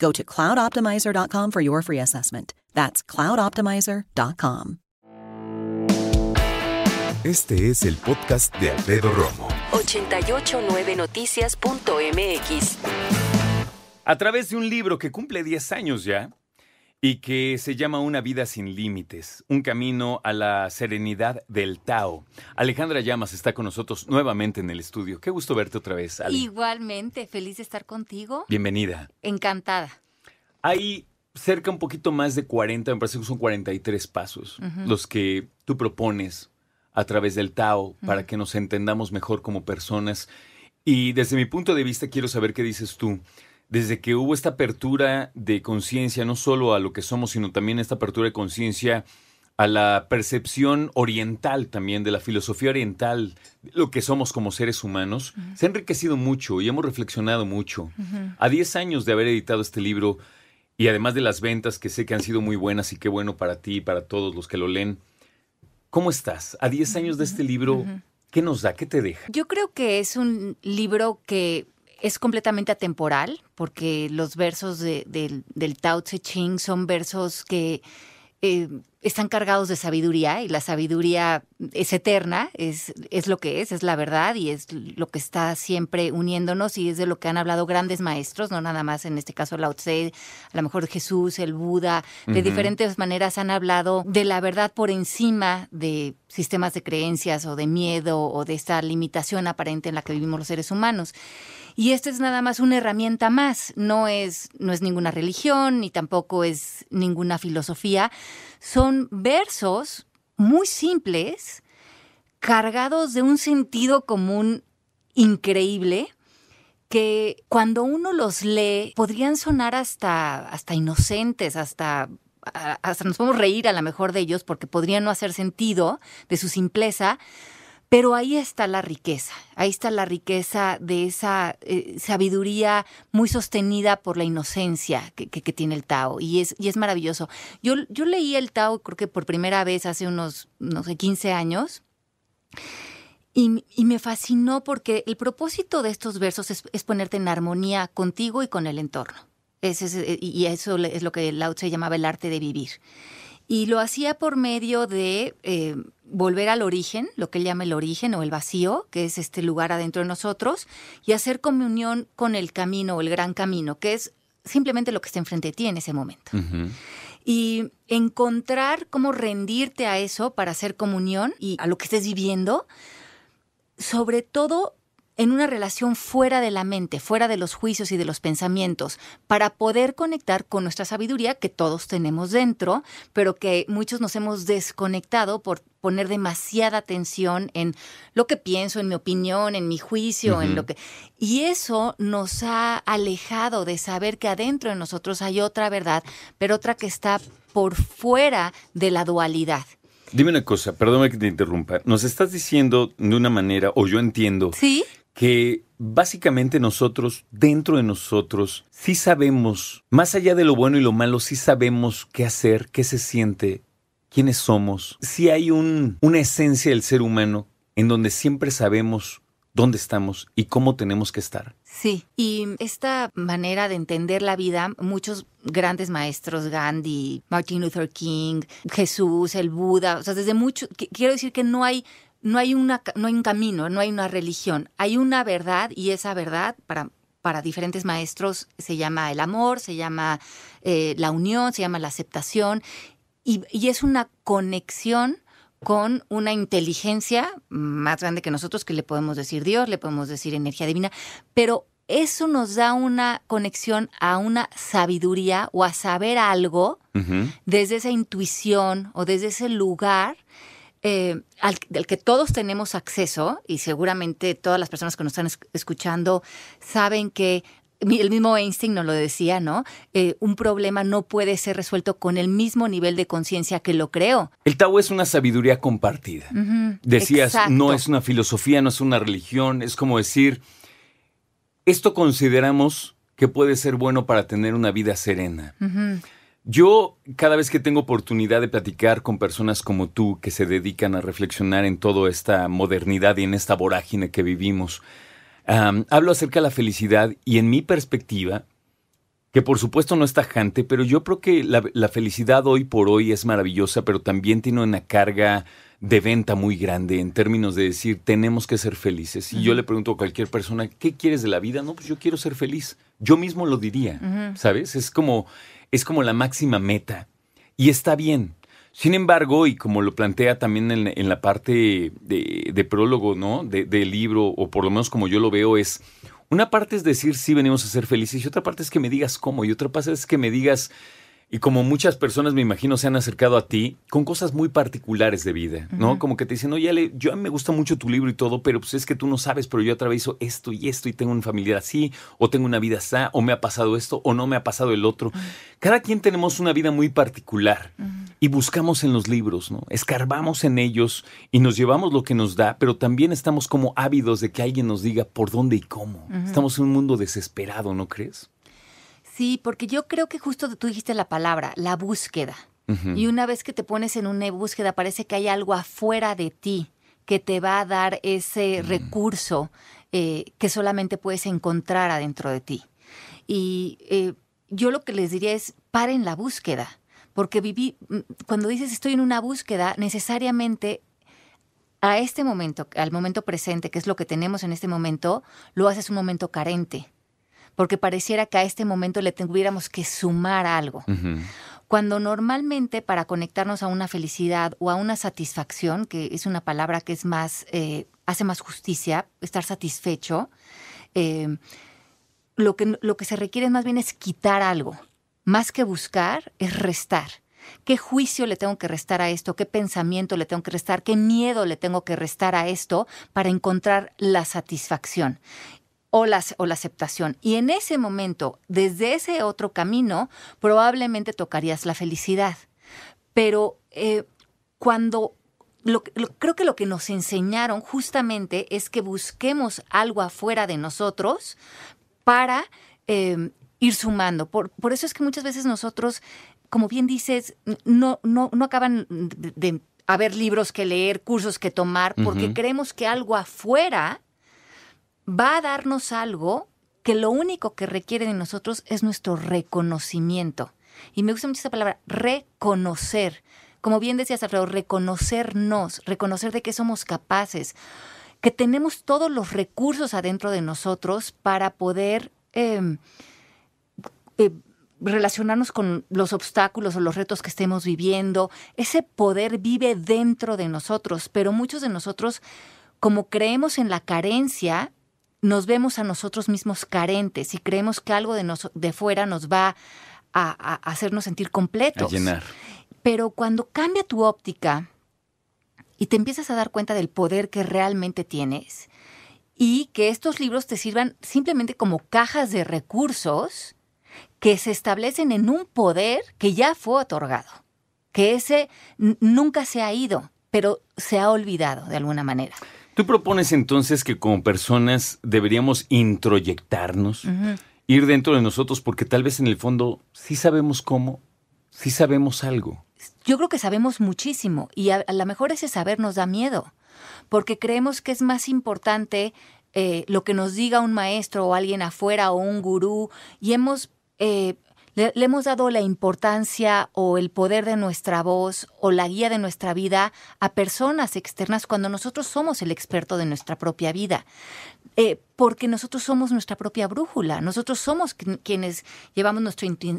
Go to cloudoptimizer.com for your free assessment. That's cloudoptimizer.com. Este es el podcast de Alfredo Romo. 889noticias.mx. A través de un libro que cumple 10 años ya y que se llama Una vida sin límites, un camino a la serenidad del Tao. Alejandra Llamas está con nosotros nuevamente en el estudio. Qué gusto verte otra vez, Ale. Igualmente, feliz de estar contigo. Bienvenida. Encantada. Hay cerca un poquito más de 40, me parece que son 43 pasos, los que tú propones a través del Tao para que nos entendamos mejor como personas. Y desde mi punto de vista quiero saber qué dices tú. Desde que hubo esta apertura de conciencia, no solo a lo que somos, sino también esta apertura de conciencia a la percepción oriental también, de la filosofía oriental, lo que somos como seres humanos, se ha enriquecido mucho y hemos reflexionado mucho. A 10 años de haber editado este libro y además de las ventas que sé que han sido muy buenas y qué bueno para ti y para todos los que lo leen, ¿cómo estás? A 10 años de este libro, ¿qué nos da? ¿Qué te deja? Yo creo que es un libro que es completamente atemporal, porque los versos de- del, del Tao Te Ching son versos que eh, están cargados de sabiduría y la sabiduría es eterna, es, es lo que es, es la verdad y es lo que está siempre uniéndonos y es de lo que han hablado grandes maestros, no nada más en este caso Lao Tse, a lo mejor Jesús, el Buda, de diferentes maneras han hablado de la verdad por encima de sistemas de creencias o de miedo o de esta limitación aparente en la que vivimos los seres humanos. Y esta es nada más una herramienta más, no es, no es ninguna religión ni tampoco es ninguna filosofía. Son versos muy simples, cargados de un sentido común increíble, que cuando uno los lee podrían sonar hasta, hasta inocentes, hasta, hasta nos podemos reír a lo mejor de ellos porque podrían no hacer sentido de su simpleza, pero ahí está la riqueza, ahí está la riqueza de esa eh, sabiduría muy sostenida por la inocencia que, tiene el Tao. Y es, y es maravilloso. Yo, yo leí el Tao creo que por primera vez hace unos, no sé, 15 años. Y, y me fascinó porque el propósito de estos versos es, ponerte en armonía contigo y con el entorno. Ese es, eh, y eso es lo que Lao Tse llamaba el arte de vivir. Y lo hacía por medio de eh, volver al origen, lo que él llama el origen o el vacío, que es este lugar adentro de nosotros, y hacer comunión con el camino o el gran camino, que es simplemente lo que está enfrente de ti en ese momento. Y encontrar cómo rendirte a eso para hacer comunión y a lo que estés viviendo, sobre todo en una relación fuera de la mente, fuera de los juicios y de los pensamientos, para poder conectar con nuestra sabiduría que todos tenemos dentro, pero que muchos nos hemos desconectado por poner demasiada atención en lo que pienso, en mi opinión, en mi juicio, en lo que... Y eso nos ha alejado de saber que adentro de nosotros hay otra verdad, pero otra que está por fuera de la dualidad. Dime una cosa, perdóname que te interrumpa. Nos estás diciendo de una manera, o yo entiendo, ¿Sí? Que básicamente nosotros, dentro de nosotros, sí sabemos, más allá de lo bueno y lo malo, sí sabemos qué hacer, qué se siente, quiénes somos. Sí hay un, una esencia del ser humano en donde siempre sabemos dónde estamos y cómo tenemos que estar. Sí, y esta manera de entender la vida, muchos grandes maestros, Gandhi, Martin Luther King, Jesús, el Buda, o sea, desde mucho, qu- quiero decir que no hay, no hay una, no hay un camino, no hay una religión, hay una verdad y esa verdad para para diferentes maestros se llama el amor, se llama eh, la unión, se llama la aceptación y, y es una conexión con una inteligencia más grande que nosotros, que le podemos decir Dios, le podemos decir energía divina, pero eso nos da una conexión a una sabiduría o a saber algo desde esa intuición o desde ese lugar eh, al, del que todos tenemos acceso y seguramente todas las personas que nos están escuchando saben que el mismo Einstein nos lo decía, ¿no? Eh, un problema no puede ser resuelto con el mismo nivel de conciencia que lo creó. El Tao es una sabiduría compartida. Decías, no es una filosofía, no es una religión, es como decir, esto consideramos que puede ser bueno para tener una vida serena. Yo, cada vez que tengo oportunidad de platicar con personas como tú que se dedican a reflexionar en toda esta modernidad y en esta vorágine que vivimos, hablo acerca de la felicidad y en mi perspectiva, que por supuesto no es tajante, pero yo creo que la, felicidad hoy por hoy es maravillosa, pero también tiene una carga de venta muy grande en términos de decir tenemos que ser felices. Y yo le pregunto a cualquier persona, ¿qué quieres de la vida? No, pues yo quiero ser feliz. Yo mismo lo diría, ¿sabes? Es como, es como la máxima meta. Y está bien. Sin embargo, y como lo plantea también en, la parte de, prólogo, ¿no? del libro, o por lo menos como yo lo veo, es una parte es decir sí venimos a ser felices y otra parte es que me digas cómo y otra parte es que me digas y como muchas personas me imagino se han acercado a ti con cosas muy particulares de vida, ¿no? Como que te dicen, oye, Ale, yo me gusta mucho tu libro y todo, pero pues es que tú no sabes, pero yo atravieso esto y esto y tengo una familia así, o tengo una vida así, o me ha pasado esto, o no me ha pasado el otro. Cada quien tenemos una vida muy particular y buscamos en los libros, ¿no? Escarbamos en ellos y nos llevamos lo que nos da, pero también estamos como ávidos de que alguien nos diga por dónde y cómo. Estamos en un mundo desesperado, ¿no crees? Sí, porque yo creo que justo tú dijiste la palabra, la búsqueda. Y una vez que te pones en una búsqueda, parece que hay algo afuera de ti que te va a dar ese mm. recurso eh, que solamente puedes encontrar adentro de ti. Y eh, yo lo que les diría es, paren la búsqueda, porque viví, mm, cuando dices estoy en una búsqueda, necesariamente a este momento, al momento presente, que es lo que tenemos en este momento, lo haces un momento carente porque pareciera que a este momento le tuviéramos que sumar algo. Cuando normalmente para conectarnos a una felicidad o a una satisfacción, que es una palabra que es más, eh, hace más justicia, estar satisfecho, eh, lo, que, lo que se requiere más bien es quitar algo. Más que buscar, es restar. ¿Qué juicio le tengo que restar a esto? ¿Qué pensamiento le tengo que restar? ¿Qué miedo le tengo que restar a esto para encontrar la satisfacción? O la, o la aceptación. Y en ese momento, desde ese otro camino, probablemente tocarías la felicidad. Pero eh, cuando creo que lo que nos enseñaron justamente es que busquemos algo afuera de nosotros para em, ir sumando. Por, por, eso es que muchas veces nosotros, como bien dices, no, no, no acaban de, haber libros que leer, cursos que tomar, porque creemos que algo afuera va a darnos algo que lo único que requiere de nosotros es nuestro reconocimiento. Y me gusta mucho esa palabra, reconocer. Como bien decías, Alfredo, reconocernos, reconocer de qué somos capaces, que tenemos todos los recursos adentro de nosotros para poder em, eh, relacionarnos con los obstáculos o los retos que estemos viviendo. Ese poder vive dentro de nosotros, pero muchos de nosotros, como creemos en la carencia, nos vemos a nosotros mismos carentes y creemos que algo de, de fuera nos va a, hacernos sentir completos. A llenar. Pero cuando cambia tu óptica y te empiezas a dar cuenta del poder que realmente tienes y que estos libros te sirvan simplemente como cajas de recursos que se establecen en un poder que ya fue otorgado, que ese nunca se ha ido, pero se ha olvidado de alguna manera. Tú propones entonces que como personas deberíamos introyectarnos, ir dentro de nosotros, porque tal vez en el fondo sí sabemos cómo, sí sabemos algo. Yo creo que sabemos muchísimo y a, lo mejor ese saber nos da miedo, porque creemos que es más importante eh, lo que nos diga un maestro o alguien afuera o un gurú y hemos eh, le, hemos dado la importancia o el poder de nuestra voz o la guía de nuestra vida a personas externas cuando nosotros somos el experto de nuestra propia vida. Eh, porque nosotros somos nuestra propia brújula, nosotros somos quienes llevamos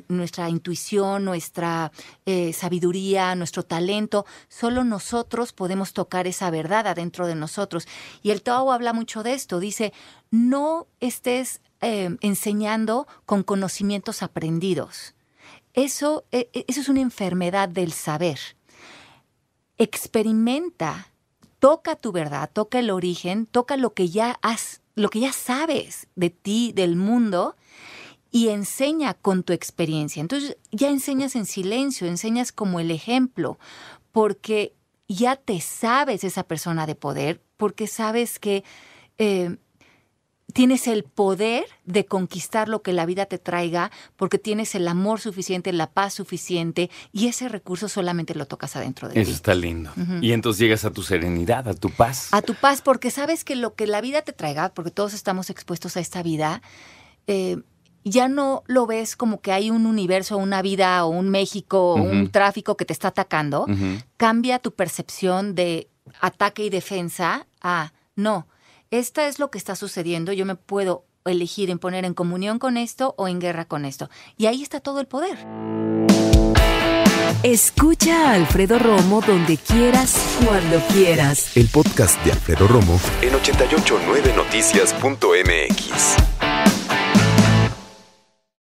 nuestra intuición, nuestra eh, sabiduría, nuestro talento, solo nosotros podemos tocar esa verdad adentro de nosotros. Y el Tao habla mucho de esto, dice, no estés eh, enseñando con conocimientos aprendidos. E, e, eso es una enfermedad del saber. Experimenta, toca tu verdad, toca el origen, toca lo que ya has lo que ya sabes de ti, del mundo, y enseña con tu experiencia. Entonces ya enseñas en silencio, enseñas como el ejemplo, porque ya te sabes esa persona de poder, porque sabes que eh, tienes el poder de conquistar lo que la vida te traiga porque tienes el amor suficiente, la paz suficiente y ese recurso solamente lo tocas adentro de ti. Eso está lindo. Y entonces llegas a tu serenidad, a tu paz. A tu paz porque sabes que lo que la vida te traiga, porque todos estamos expuestos a esta vida, eh, ya no lo ves como que hay un universo, una vida o un México o un tráfico que te está atacando. Cambia tu percepción de ataque y defensa a no esta es lo que está sucediendo, yo me puedo elegir en poner en comunión con esto o en guerra con esto. Y ahí está todo el poder. Escucha a Alfredo Romo donde quieras, cuando quieras. El podcast de Alfredo Romo en 889noticias.mx.